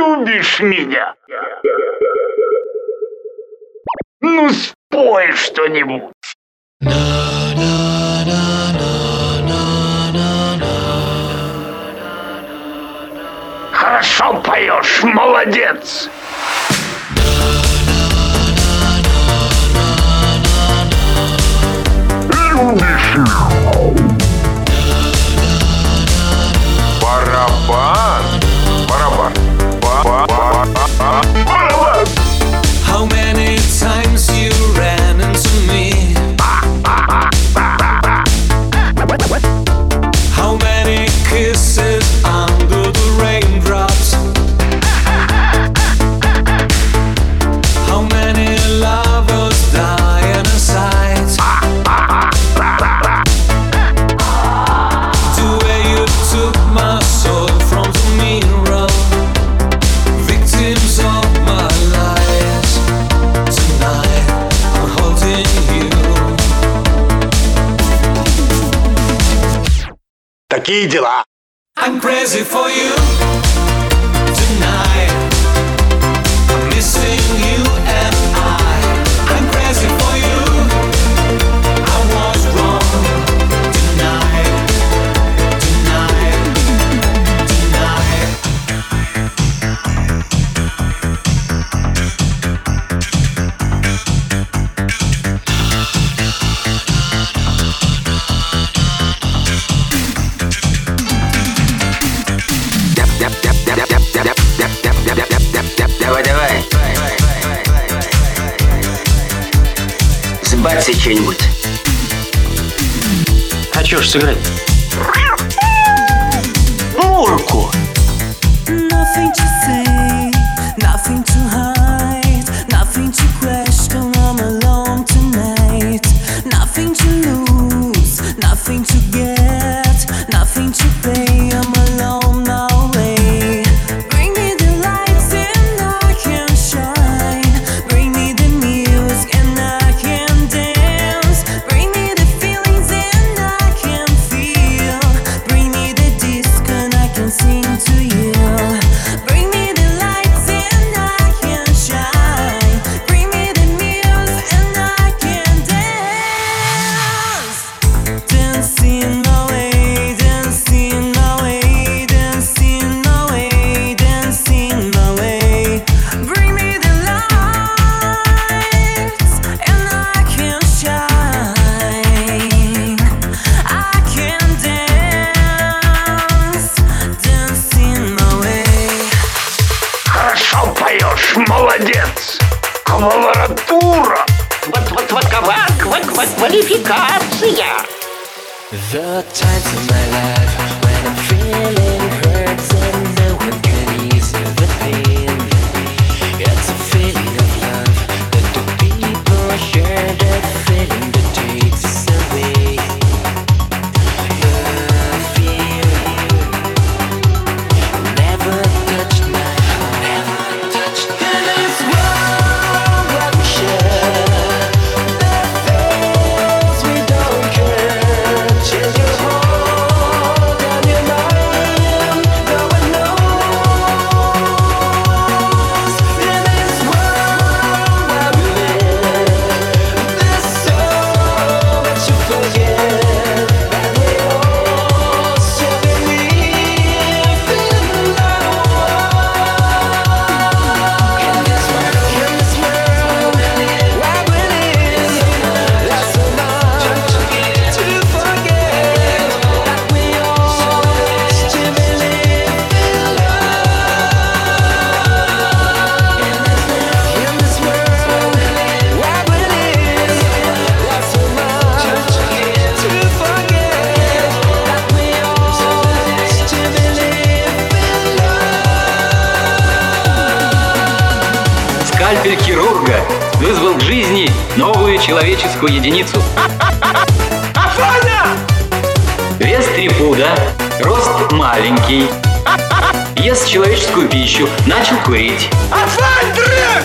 любишь меня? Ну, спой что-нибудь. Хорошо поешь, молодец. Lá. I'm crazy for you. бацай что-нибудь. А чё ж сыграть? Мурку! Nothing to say, nothing to hide. Молодец! Квадратура! Вот, вот, вот, ква, ква, ква, квалификация! The times of my life вызвал к жизни новую человеческую единицу. Вес три пуда, рост маленький. Ест человеческую пищу, начал курить. Отстань, дрянь!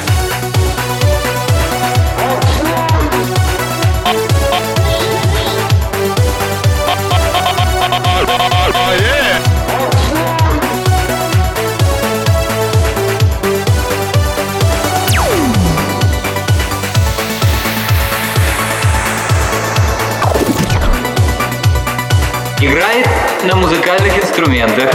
играет на музыкальных инструментах.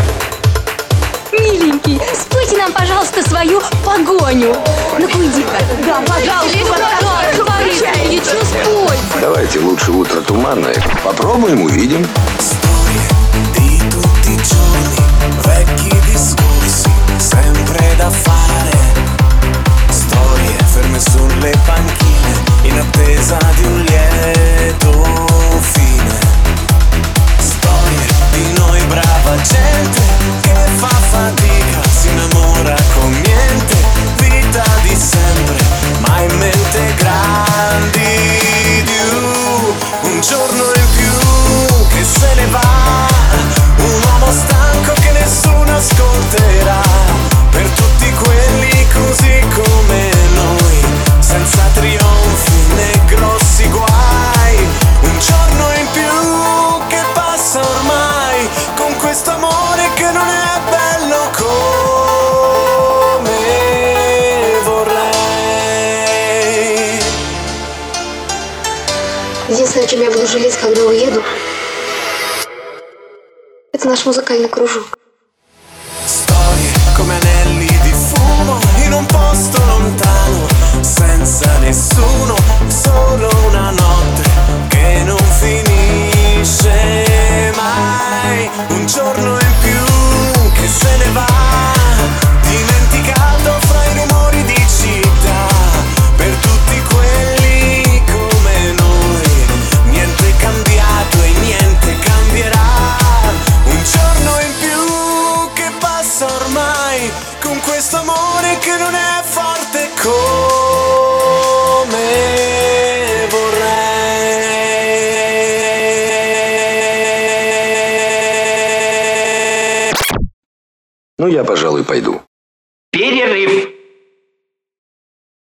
Миленький, спойте нам, пожалуйста, свою погоню. Ну-ка, иди-ка. Да, пожалуйста, пожалуйста, пожалуйста, Давайте лучше утро туманное. Попробуем, увидим. Стой. чем я буду жалеть, когда уеду, это наш музыкальный кружок. Senza nessuno, solo una notte Ну, я, пожалуй, пойду.